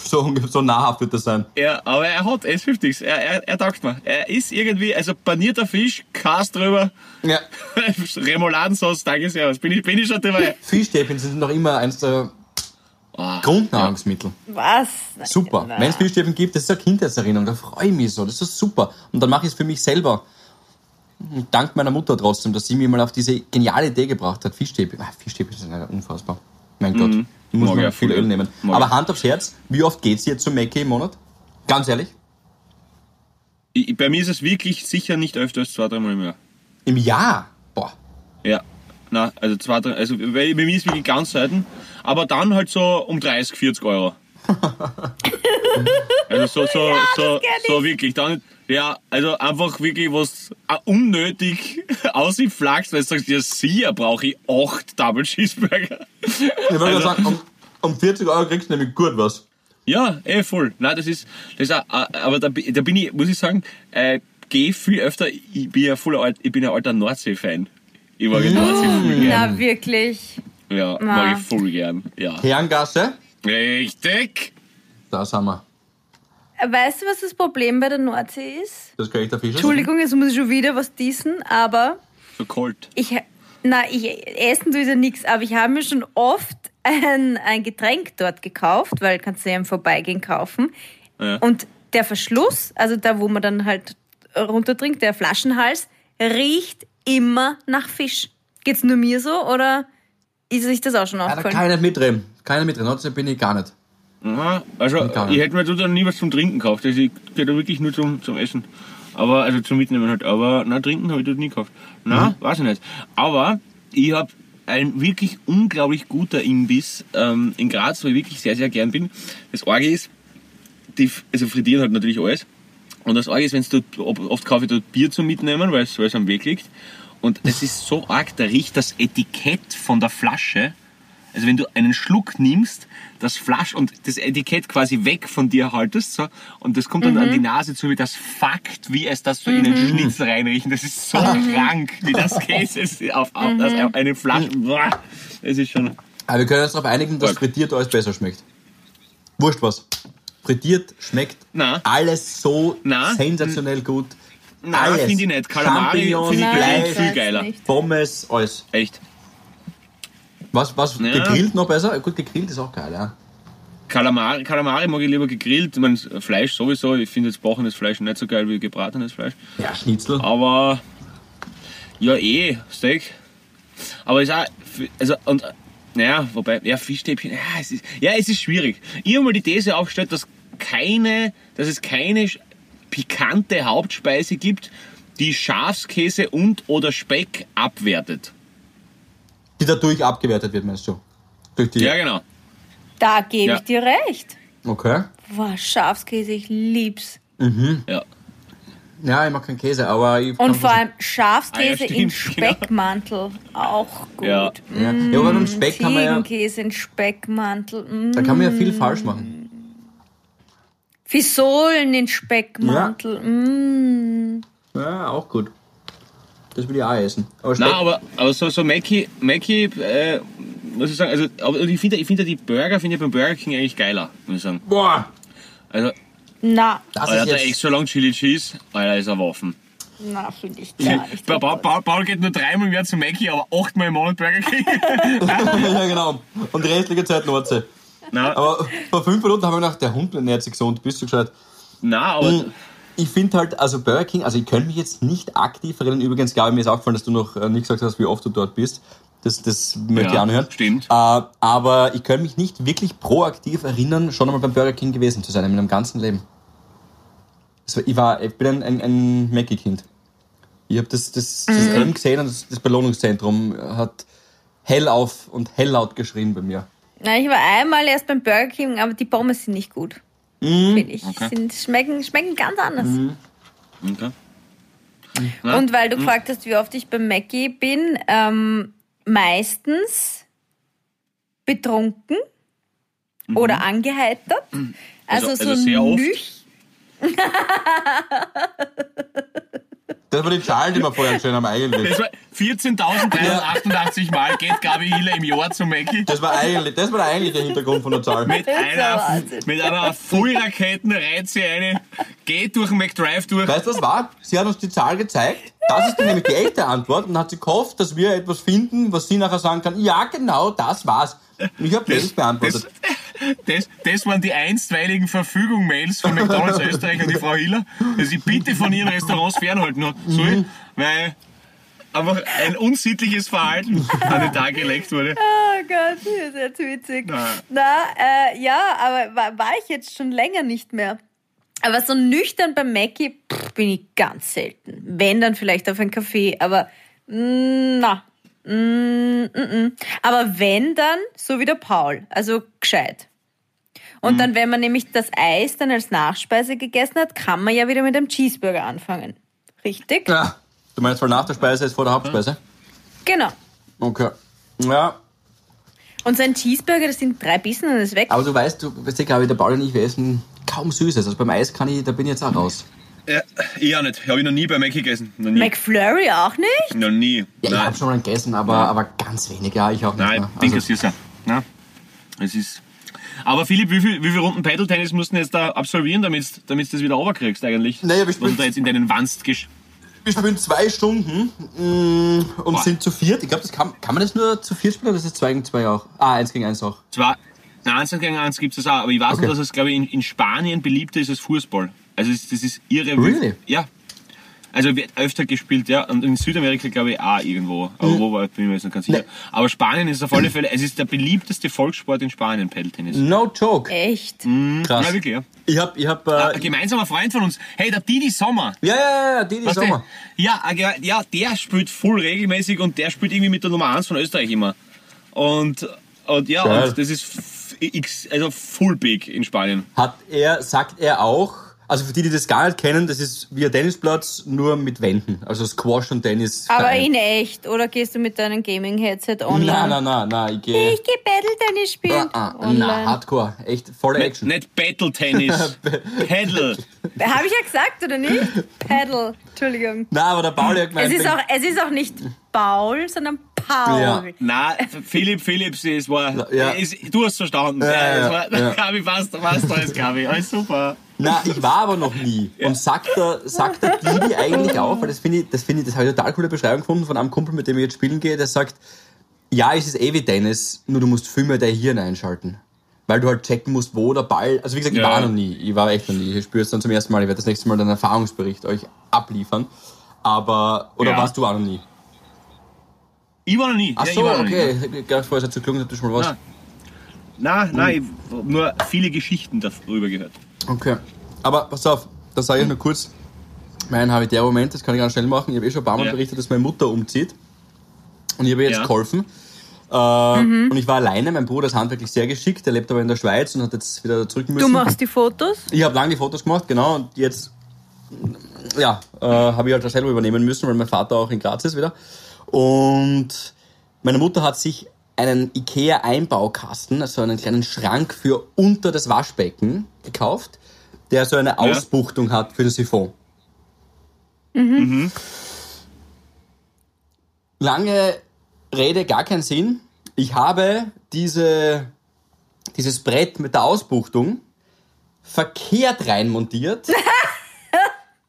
So, so nahrhaft wird das sein. Ja, aber er hat S50s. Er, er, er taugt mir. Er ist irgendwie, also panierter Fisch, Kas drüber, Ja. Remouladensauce, danke sehr. Bin ich, bin ich schon dabei. Fischstäbchen sind noch immer eines der Ah, Grundnahrungsmittel. was? Super. Wenn es Fischstäbchen gibt, das ist eine Kindheitserinnerung. Da freue ich mich so. Das ist super. Und dann mache ich es für mich selber. Dank meiner Mutter trotzdem, dass sie mir mal auf diese geniale Idee gebracht hat. Fischstäbchen. Ah, Fischstäbchen sind ja unfassbar. Mein Gott. Ich muss noch ich viel. Öl nehmen. Mag Aber. Hand aufs Herz, wie oft geht's jetzt zum Mackie im Monat? Ganz ehrlich? Ich, bei mir ist es wirklich sicher nicht öfter als zwei, dreimal im Jahr. Im Jahr? Boah. Ja. Na, also zwei, drei, also bei bei mir ist wirklich ganz selten. Aber dann halt so um 30, 40 Euro. also so, so, so, kenn so wirklich. Dann, ja, also einfach wirklich was äh, unnötig ausflachst, weil du sagst, ja, sicher brauche ich acht Double Cheeseburger. Ich wollte Also- sagen, um, um 40 Euro kriegst du nämlich gut was. Ja, eh voll. Nein, das ist, das ist auch, äh, aber da, da bin ich, muss ich sagen, äh, gehe viel öfter. Ich bin ja voll alt, ich bin ein alter Nordsee-Fan. Ich mag ja Nordsee voll gern. Na, wirklich. Ja, Na. mag ich voll gern. Ja. Herrengasse, Richtig. da sind wir. Weißt du, was das Problem bei der Nordsee ist? Das kriege ich der Fischer. Entschuldigung, jetzt muss ich schon wieder was dissen, aber So kalt. ich, na, ich essen tue ich ja nichts, aber ich habe mir schon oft ein, ein Getränk dort gekauft, weil kannst du ja im Vorbeigehen kaufen. Ja. Und der Verschluss, also da, wo man dann halt runtertrinkt, der Flaschenhals, riecht immer nach Fisch. Geht's nur mir so oder ist sich das auch schon Ja, da aufgefallen? kann ich nicht mitreden. Kann nicht mitreden. Trotzdem bin ich gar nicht. Aha. Also, Egal. ich hätte mir dann nie was zum Trinken gekauft. Also, ich gehe da wirklich nur zum, zum Essen. Aber, also zum Mitnehmen halt. Aber, na, trinken habe ich dort nie gekauft. Na, weiß ich nicht. Aber, ich habe ein wirklich unglaublich guter Imbiss ähm, in Graz, wo ich wirklich sehr, sehr gern bin. Das Orge ist, die, also frittieren halt natürlich alles. Und das Orge ist, wenn du dort, oft kaufe ich dort Bier zum Mitnehmen, weil es, es am Weg liegt. Und das ist so arg, da riecht das Etikett von der Flasche. Also wenn du einen Schluck nimmst, das Flasch und das Etikett quasi weg von dir haltest, so, und das kommt dann an die Nase zu, wie das Fakt, wie es das so in den Schnitzel reinriechen. Das ist so krank, wie das Käse ist auf, auf das, auf eine Flasche. Boah, Das ist schon. Aber wir können uns darauf einigen, dass frittiert alles besser schmeckt. Wurscht was. Frittiert schmeckt Na. alles so Na. sensationell gut. Nein, alles. finde ich nicht. Kalamari Champignons, finde ich ich viel geiler. nicht. Pommes, alles. Echt. Was, was Ja. gegrillt noch besser? Gut, gegrillt ist auch geil, ja. Kalamari, Kalamari mag ich lieber gegrillt. Ich meine, Fleisch sowieso. Ich finde jetzt bachendes Fleisch nicht so geil wie gebratenes Fleisch. Ja, Schnitzel. Aber ja, eh, Steak. Aber ist auch, also, und, naja, wobei, ja, Fischstäbchen, ja, es ist, ja, es ist schwierig. Ich habe mal die These aufgestellt, dass keine, dass es keine pikante Hauptspeise gibt, die Schafskäse und oder Speck abwertet. Die dadurch abgewertet wird, meinst du? Durch die. Ja, genau. Da gebe Ja. ich dir recht. Okay. Wow, Schafskäse, ich lieb's. Ja. Ja, ich mag keinen Käse, aber ich Und vor allem Schafskäse Ah, ja, in. Speckmantel. Auch gut. Ja. Ja, ja aber beim Speck kann man ja, Ziegenkäse in Speckmantel. Mm. da kann man ja viel falsch machen. Fisolen in Speckmantel. Mm. Ja, auch gut. Das will ich auch essen. Aber Nein, aber, aber so, so Mackie, Mackie äh, muss ich sagen, also, aber ich finde ich finde die Burger, finde ich beim Burger King eigentlich geiler, muss ich sagen. boah, Also, Na, das Alter, ist der extra long Chili Cheese, Alter, ist ein Waffen. na, finde ich gar nicht. Paul, Paul, Paul geht nur dreimal im Jahr zu Mackie, aber achtmal im Monat Burger King. ja, genau. Und die restliche Zeit Nordsee. Nein, Aber vor fünf Minuten haben wir gedacht, der Hund ernährt sich gesund, bist du gescheit. nein, aber Ich finde halt, also Burger King, also ich könnte mich jetzt nicht aktiv erinnern. Übrigens, glaube ich, mir ist aufgefallen, dass du noch äh, nicht gesagt hast, wie oft du dort bist. Das, das möchte ich Ja, anhören. stimmt. Äh, aber ich könnte mich nicht wirklich proaktiv erinnern, schon einmal beim Burger King gewesen zu sein in meinem ganzen Leben. Also ich, war, ich bin ein, ein, ein Mackie-Kind. Ich habe das, das System gesehen und das, das Belohnungszentrum hat hell auf und hell laut geschrien bei mir. Na, ich war einmal erst beim Burger King, aber die Pommes sind nicht gut. Mhm. Finde ich. Sind, schmecken, schmecken ganz anders. Okay. Und weil du gefragt hast, wie oft ich beim Mackie bin, ähm, meistens betrunken oder angeheitert. Also, Also- so also sehr oft? Das war die Zahl, die wir vorher gestellt haben eigentlich. Das war 14.388 Mal geht Gabi Hiller im Jahr zum Mackie. Das war eigentlich, das war der eigentliche Hintergrund von der Zahl. Mit einer, mit einer Vollraketen reiht sie eine, geht durch den McDrive durch. Weißt du, was war? Sie hat uns die Zahl gezeigt. Das ist nämlich die echte Antwort. Und hat sie gehofft, dass wir etwas finden, was sie nachher sagen kann. Ja, genau, das war's. Und ich habe das beantwortet. Das, das waren die einstweiligen Verfügung-Mails von McDonalds Österreich an die Frau Hiller, dass ich bitte von ihren Restaurants fernhalten soll, weil einfach ein unsittliches Verhalten an den Tag gelegt wurde. Oh Gott, das ist jetzt witzig. Na. Na, äh, ja, aber war, war ich jetzt schon länger nicht mehr. Aber so nüchtern beim Mackie pff, bin ich ganz selten. Wenn, dann vielleicht auf einen Kaffee. Aber, na. Mm, mm, mm. Aber wenn, dann so wie der Paul. Also gescheit. Und dann, wenn man nämlich das Eis dann als Nachspeise gegessen hat, kann man ja wieder mit einem Cheeseburger anfangen. Richtig? Ja. Du meinst, weil nach der Speise ist vor der Hauptspeise? Genau. Okay. Ja, Und so ein Cheeseburger, das sind drei Bissen und ist weg. aber du weißt, du weißt ja, glaube ich, der Paul und ich, wir essen kaum Süßes. Also beim Eis kann ich, da bin ich jetzt auch raus. Ja, ich auch nicht. Habe ich noch nie bei Mackie gegessen. Noch nie. McFlurry auch nicht? noch nie. Ja, ich habe schon mal gegessen, aber, aber ganz wenig. Ja, ich auch nicht Nein, mehr. Ding Also, ist süßer. Nein. Es ist. Aber Philipp, wie viel, wie viel Runden Paddle-Tennis mussten jetzt da absolvieren, damit damit du das wieder runterkriegst eigentlich? Naja, wir Was du spielen- da jetzt in deinen Wanst gesch... wir spielen zwei Stunden mm, und Boah. sind zu viert. Ich glaube, das kann, kann man das nur zu viert spielen oder ist das zwei gegen zwei auch? Ah, eins gegen eins auch. Zwar, na, eins gegen eins gibt es auch, aber ich weiß Okay. nur, dass es, glaube ich, in, in Spanien beliebter ist als Fußball. Also es- das ist irre. Really? Ja. Also wird öfter gespielt, ja. Und in Südamerika, glaube ich, auch irgendwo. Aber Mhm. wo war, bin ich mir jetzt nicht ganz sicher. Aber Spanien ist auf alle Fälle, es ist der beliebteste Volkssport in Spanien, Paddle-Tennis. No joke. Echt? Krass. Ja, wirklich, ja. Ich hab, ich hab, Ein äh, gemeinsamer Freund von uns, hey, der Didi Sommer. ja, ja, ja, die Weißt? Sommer. Ja, äh, ja, ja, der spielt voll regelmäßig und der spielt irgendwie mit der Nummer 1 von Österreich immer. Und, und ja, und das ist also full big in Spanien. Hat er, sagt er auch, also für die, die das gar nicht kennen, das ist wie ein Tennisplatz, nur mit Wänden. Also Squash und Tennis. Aber in echt? Oder gehst du mit deinem Gaming-Headset online? Nein, nein, nein, nein, ich gehe. Ich gehe Battle-Tennis spielen. Ah, ah, online. na, Hardcore. Echt volle Action. nicht Battle Tennis, Paddle. Habe ich ja gesagt, oder nicht? Paddle. Entschuldigung. Nein, aber der Pauli hat Es gemeint, ist, auch, es ist auch nicht Paul, sondern Paul. Ja. Na, Philipp, Philipps, es war, Ja. es, du hast verstanden. Ja, Ja, ja, es war, ja. Gabi, passt, passt alles, Gabi. Alles super. Na, ich war aber noch nie. Und sagt der, sagt der Didi eigentlich auch, weil das finde ich, das finde ich, das habe ich eine total coole Beschreibung gefunden von einem Kumpel, mit dem ich jetzt spielen gehe, der sagt, ja, es ist eh wie Tennis, nur du musst viel mehr dein Hirn einschalten. Weil du halt checken musst, wo der Ball, also wie gesagt, ich Ja. war noch nie, ich war echt noch nie, ich spüre es dann zum ersten Mal, ich werde das nächste Mal einen Erfahrungsbericht euch abliefern. Aber, oder Ja. warst du auch noch nie? Ich war noch nie. Ach Ja, ich so, war noch nie. okay, ich dachte vorher, es hat so gelungen, dass du schon mal was. Nein, nein, ich hab nur viele Geschichten darüber gehört. Okay. Aber pass auf, da sage ich nur kurz mein Habitäre-Moment, das kann ich ganz schnell machen. Ich habe eh schon ein paar Mal Ja. berichtet, dass meine Mutter umzieht. Und ich habe ihr jetzt Ja. geholfen. Äh, Und ich war alleine, mein Bruder ist handwerklich sehr geschickt, der lebt aber in der Schweiz und hat jetzt wieder zurück müssen. Du machst die Fotos? Ich habe lange die Fotos gemacht, genau, und jetzt ja, äh, habe ich halt das selber übernehmen müssen, weil mein Vater auch in Graz ist wieder. Und meine Mutter hat sich einen Ikea-Einbaukasten, also einen kleinen Schrank für unter das Waschbecken gekauft, der so eine Ausbuchtung hat für den Siphon. Lange Rede, gar keinen Sinn. Ich habe diese, dieses Brett mit der Ausbuchtung verkehrt reinmontiert.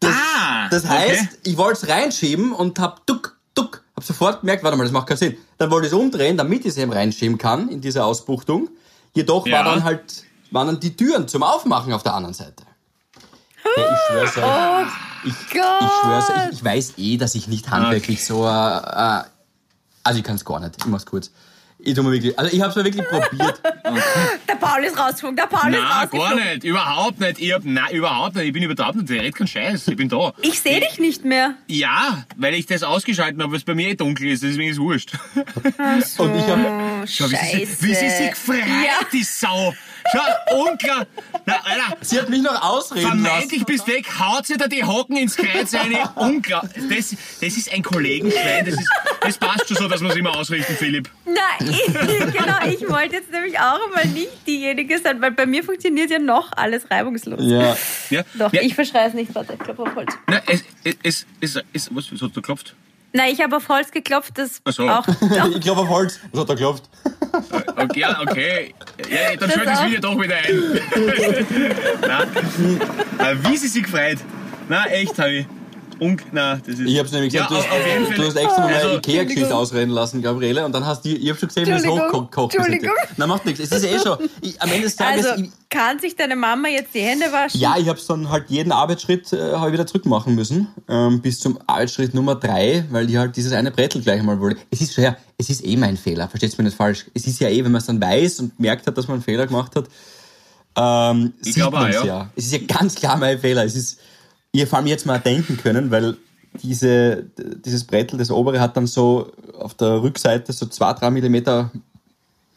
Ah! Das heißt, ich wollte es reinschieben und hab duck, duck, hab sofort gemerkt, warte mal, das macht keinen Sinn. Dann wollte ich es umdrehen, damit ich es eben reinschieben kann in diese Ausbuchtung. Jedoch Ja. war dann halt, waren dann die Türen zum Aufmachen auf der anderen Seite. Ja, ich schwör's euch. ich, ich schwör's euch, ich, weiß eh, dass ich nicht handwerklich so, äh, äh, also ich kann es gar nicht, ich mach's kurz. Ich tu mir wirklich, also ich hab's mir wirklich probiert. Der Paul ist rausgeflogen, der Paul ist Nein, gar nicht, überhaupt nicht. Ich hab, nein, überhaupt nicht. Ich bin überhaupt nicht, der redet keinen Scheiß. Ich bin da. Ich sehe dich nicht mehr. Ja, weil ich das ausgeschalten habe, weil es bei mir eh dunkel ist, deswegen ist es wurscht. Und ich habe Schau, wie sie, sich- wie sie sich freut, Ja. die Sau. Schau, unklar. Na, Alter, Sie hat mich noch ausreden vermeintlich lassen. bist weg, haut sie da die Hocken ins Kreuz rein. Unklar. Das, das ist ein Kollegenschwein. Das, ist, das passt schon so, dass wir es immer ausrichten, Philipp. Nein, ich, genau, ich wollte jetzt nämlich auch mal nicht diejenige sein, weil bei mir funktioniert ja noch alles reibungslos. Ja. Ja, Doch, ja, ich verschreie es nicht, warte, ich klopfe auf Holz. na, es, es, es, es, es, was, was hat da geklopft? Nein, ich habe auf Holz geklopft, das so. auch. Ich glaube auf Holz. Was hat er geklopft? Okay, ja, okay. Ja, dann Das schalte ich das. Video doch wieder ein. Nein. Äh, Wie sie sich gefreut. Na, echt, habe ich. Un na, das ist. Ich hab's nämlich ja, gesagt, jeden du, Fall. du hast extra mal Also, eine Ikea-Geschichte ausreden lassen, Gabriele, und dann hast du, ich hab schon gesehen, wie es hochkocht. Entschuldigung. Na, macht nichts. Es ist eh schon. Ich, am Ende des Tages, Also, ich, kann sich deine Mama jetzt die Hände waschen? ja, ich hab's dann halt jeden Arbeitsschritt äh, hab ich wieder zurückmachen müssen, ähm, bis zum Arbeitsschritt Nummer drei, weil ich halt dieses eine Brettel gleich einmal wollte. Es ist schon, ja, es ist eh mein Fehler, versteht's mir nicht falsch. Es ist ja eh, wenn man es dann weiß und merkt hat, dass man einen Fehler gemacht hat, ähm, Ich sieht glaube ja. ja. Es ist ja ganz klar mein Fehler. Es ist, ihr vor allem jetzt mal denken können, weil diese, dieses Brettel, das obere, hat dann so auf der Rückseite so zwei, drei Millimeter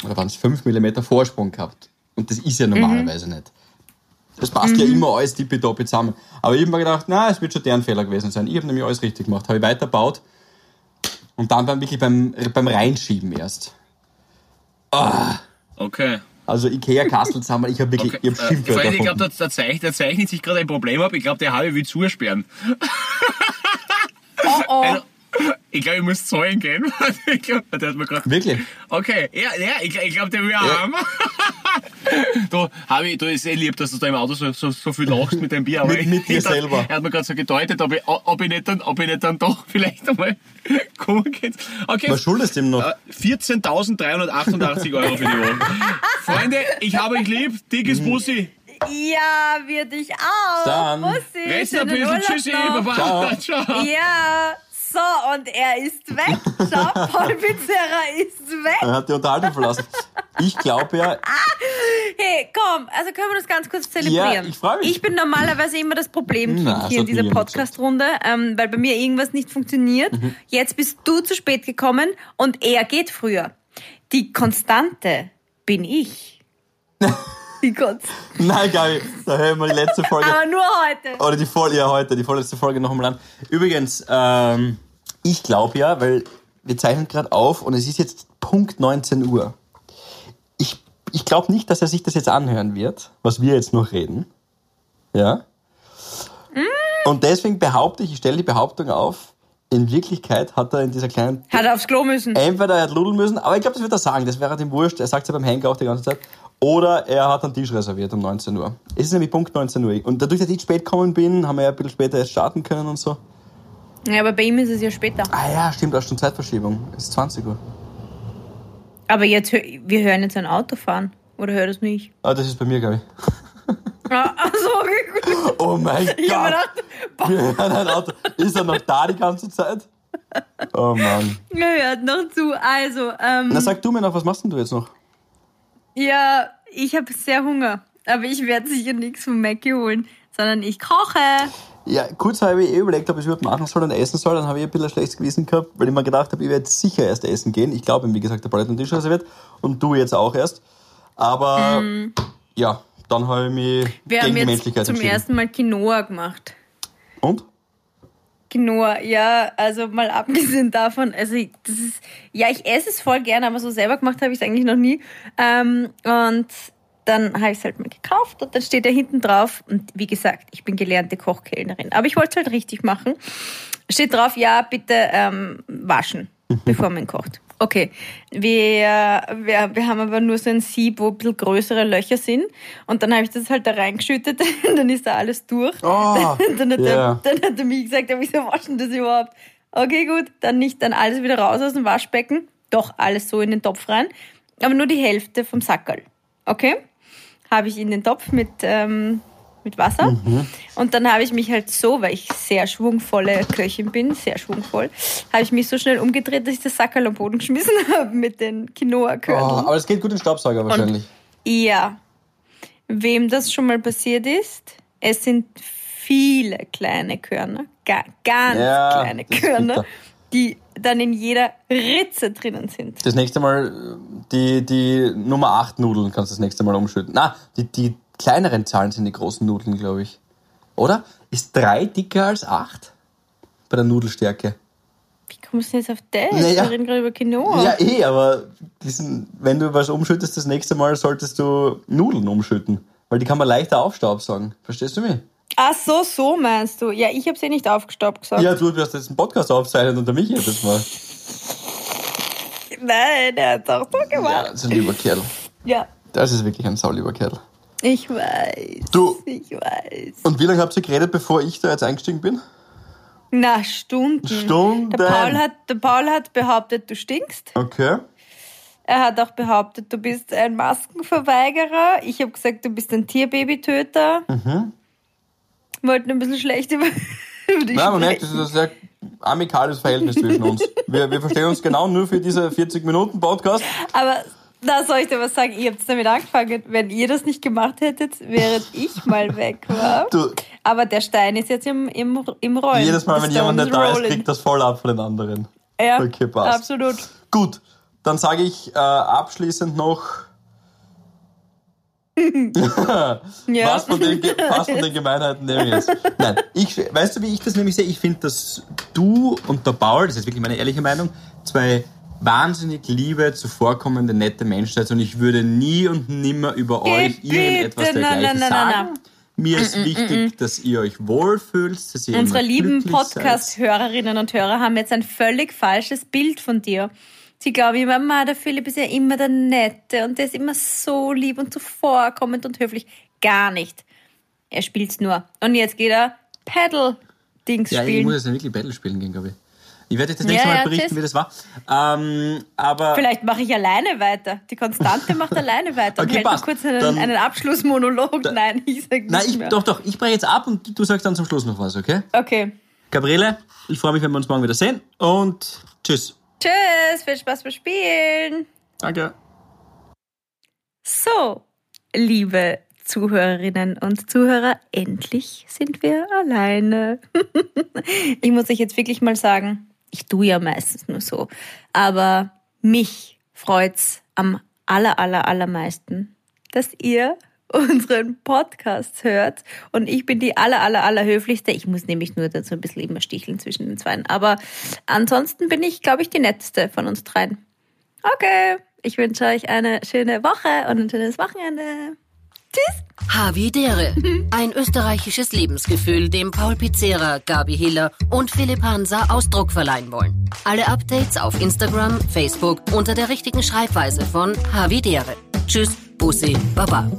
oder waren es fünf Millimeter Vorsprung gehabt. Und das ist ja normalerweise nicht. Das passt ja immer alles tippitoppi zusammen. Aber ich habe mir gedacht, na, es wird schon deren Fehler gewesen sein. Ich habe nämlich alles richtig gemacht. Habe ich weitergebaut und dann beim, wirklich beim, beim Reinschieben erst. Okay. Also Ikea Kastel zusammen, ich habe wirklich, okay. ich habe Äh, Schimpfwörter ich glaube, da, da, zeichnet, da zeichnet sich gerade ein Problem ab. Ich glaube, der Harvey will zusperren. Oh, oh. Also, ich glaube, ich muss zahlen gehen. ich glaub, der hat mir gerade. Wirklich? Okay, ja, ja ich, ich glaube, der will auch haben. du, Harvey, du ist eh lieb, dass du da im Auto so, so, so viel lachst mit dem Bier. Aber Mit- mit dir ich, selber. Er hat mir gerade so gedeutet, ob ich, ob, ich nicht dann, ob ich nicht dann doch vielleicht einmal kommen kann. Okay, Was schuldest du ihm noch? äh, 14.388 Euro für die Woche. Freunde, ich habe euch lieb. Dickes Mhm. Bussi. Ja, wir dich auch. Dann. Bussi, Rest ein bisschen. Tschüssi. Baba. Ciao. Ja, so, und er ist weg. Schau, Paul Pizzerra ist weg. Er hat die Unterhaltung verlassen. Ich glaube ja, Hey, komm, also können wir das ganz kurz zelebrieren. Ja, ich freu mich. Ich bin normalerweise immer das Problemkind Na, hier in dieser Podcast-Runde, ähm, weil bei mir irgendwas nicht funktioniert. Mhm. Jetzt bist du zu spät gekommen und er geht früher. Die Konstante bin ich. Die Konstante. nein, Gabi, da hören wir die letzte Folge. Aber nur heute. Oder die Folge, ja, heute, die vorletzte Folge noch einmal an. Übrigens, ähm, ich glaube ja, weil wir zeichnen gerade auf und es ist jetzt Punkt 19 Uhr. Ich, ich glaube nicht, dass er sich das jetzt anhören wird, was wir jetzt noch reden. Ja? Und deswegen behaupte ich, ich stelle die Behauptung auf, in Wirklichkeit hat er in dieser kleinen Hat er aufs Klo müssen. Entweder er hat ludeln müssen, aber ich glaube, das wird er sagen, das wäre ihm wurscht. Er sagt ja beim Henker auch die ganze Zeit. Oder er hat einen Tisch reserviert um 19 Uhr. Es ist nämlich Punkt 19 Uhr. Und dadurch, dass ich spät gekommen bin, haben wir ja ein bisschen später erst starten können und so. Ja, aber bei ihm ist es ja später. Ah ja, stimmt, auch schon Zeitverschiebung. Es ist 20 Uhr. Aber jetzt, wir hören jetzt ein Auto fahren. Oder hört es nicht? Ah, das ist bei mir, glaube ich. Ah, ach so, okay. Oh mein Gott! gedacht, Wir hören ein Auto. Ist er noch da die ganze Zeit? Oh Mann. er hört noch zu. Also, ähm, Na, sag du mir noch, was machst denn du jetzt noch? ja, ich habe sehr Hunger. Aber ich werde sicher nichts von Mackie holen, sondern ich koche. Ja, kurz habe ich eh überlegt, ob ich es überhaupt machen soll und essen soll. Dann habe ich ein bisschen ein schlechtes Gewissen gehabt, weil ich mir gedacht habe, ich werde sicher erst essen gehen. Ich glaube, wie gesagt, der hat einen Tisch reserviert und du jetzt auch erst. Aber ja, dann habe ich mich. Wir gegen haben die jetzt Menschlichkeit zum ersten Mal Quinoa gemacht. Und? Quinoa, ja, also mal abgesehen davon, also ich- das ist, ja, ich esse es voll gerne, aber so selber gemacht habe ich es eigentlich noch nie. Ähm, und dann habe ich es halt mal gekauft und dann steht er hinten drauf. Und wie gesagt, ich bin gelernte Kochkellnerin, aber ich wollte es halt richtig machen. Steht drauf, ja, bitte ähm, waschen, bevor man kocht. Okay, wir, wir, wir haben aber nur so ein Sieb, wo ein bisschen größere Löcher sind. Und dann habe ich das halt da reingeschüttet und dann ist da alles durch. Oh, dann, hat ja. er, dann hat er mir gesagt, ja, wieso waschen das überhaupt? Okay, gut, dann nicht dann alles wieder raus aus dem Waschbecken. Doch, alles so in den Topf rein. Aber nur die Hälfte vom Sackerl. Okay? Habe ich in den Topf mit, ähm, mit Wasser. Mhm. Und dann habe ich mich halt so, weil ich sehr schwungvolle Köchin bin, sehr schwungvoll, habe ich mich so schnell umgedreht, dass ich das Sackerl am Boden geschmissen habe mit den Oh, Quinoa-Körneln. aber es geht gut in den Staubsauger wahrscheinlich. Ja. Wem das schon mal passiert ist, es sind viele kleine Körner, ga, ganz Ja, kleine Körner, die dann in jeder Ritze drinnen sind. Das nächste Mal äh, die, die Nummer 8 Nudeln kannst du das nächste Mal umschütten. Na, die, die kleineren Zahlen sind die großen Nudeln, glaube ich. Oder? Ist 3 dicker als 8? Bei der Nudelstärke. Wie kommst du jetzt auf das? Naja. Wir reden gerade über Quinoa. Ja, eh, aber diesen, wenn du was umschüttest, das nächste Mal solltest du Nudeln umschütten. Weil die kann man leichter aufstaubsaugen. Verstehst du mich? Ach so, so meinst du. Ja, ich habe sie nicht aufgestaubt gesagt. Ja, du hast jetzt einen Podcast der Michi hat das mal. Nein, der hat auch so Ja, gemacht. das ist ein lieber Kerl. Ja. Das ist wirklich ein saulieber Kerl. Ich weiß. Du. Ich weiß. Und wie lange habt ihr geredet, bevor ich da jetzt eingestiegen bin? Na, Stunden. Stunden. Der Paul, hat, der Paul hat behauptet, du stinkst. Okay. Er hat auch behauptet, du bist ein Maskenverweigerer. Ich habe gesagt, du bist ein Tierbabytöter. Mhm. Wollten ein bisschen schlecht über, über dich Nein, man merkt, das ist ein sehr amikales Verhältnis zwischen uns. Wir, wir verstehen uns genau nur für diese 40 Minuten Podcast. Aber da soll ich dir was sagen. Ihr habt damit angefangen. Wenn ihr das nicht gemacht hättet, während ich mal weg war. Du, Aber der Stein ist jetzt im, im, im Rollen. jedes Mal, wenn jemand nicht da ist, kriegt das voll ab von den anderen. Ja, Okay, passt. absolut. Gut, dann sage ich äh, abschließend noch, Ja. was, von den, was von den Gemeinheiten nehme ich jetzt? Nein, ich, weißt du, wie ich das nämlich sehe? Ich finde, dass du und der Paul, das ist wirklich meine ehrliche Meinung, zwei wahnsinnig liebe, zuvorkommende, nette Menschen seid und ich würde nie und nimmer über euch bitte, irgendetwas nein, dergleichen nein, nein, sagen. nein, nein. Mir ist wichtig, dass ihr euch wohlfühlt, dass ihr Unsere lieben. Podcast-Hörerinnen und Hörer haben jetzt ein völlig falsches Bild von dir. Sie glauben immer, Ma, der Philipp ist ja immer der Nette und der ist immer so lieb und zuvorkommend und höflich. Gar nicht. Er spielt's nur. Und jetzt geht er Paddle-Dings Ja, ich spielen. muss jetzt nicht wirklich Battle spielen gehen, glaube ich. Ich werde euch das nächste Ja, Mal ja, berichten, tschüss. wie das war. Ähm, aber Vielleicht mache ich alleine weiter. Die Konstante macht alleine weiter und Okay, hält noch passt. kurz einen, Dann- einen Abschlussmonolog. Nein, ich sag nicht Nein, ich, mehr. doch, doch, ich breche jetzt ab und du- du sagst dann zum Schluss noch was, okay? Okay. Gabriele, ich freue mich, wenn wir uns morgen wieder sehen und tschüss. Tschüss, viel Spaß beim Spielen. Danke. So, liebe Zuhörerinnen und Zuhörer, endlich sind wir alleine. ich muss euch jetzt wirklich mal sagen, ich tue ja meistens nur so, aber mich freut's am aller, aller, allermeisten, dass ihr unseren Podcast hört und ich bin die aller, aller, aller höflichste. Ich muss nämlich nur dazu ein bisschen immer sticheln zwischen den Zweien, aber ansonsten bin ich, glaube ich, die netteste von uns dreien. Okay, ich wünsche euch eine schöne Woche und ein schönes Wochenende. Tschüss. Havidere. Ein österreichisches Lebensgefühl, dem Paul Pizzera, Gabi Hiller und Philipp Hansa Ausdruck verleihen wollen. Alle Updates auf Instagram, Facebook unter der richtigen Schreibweise von Havidere. Tschüss, Bussi, Baba.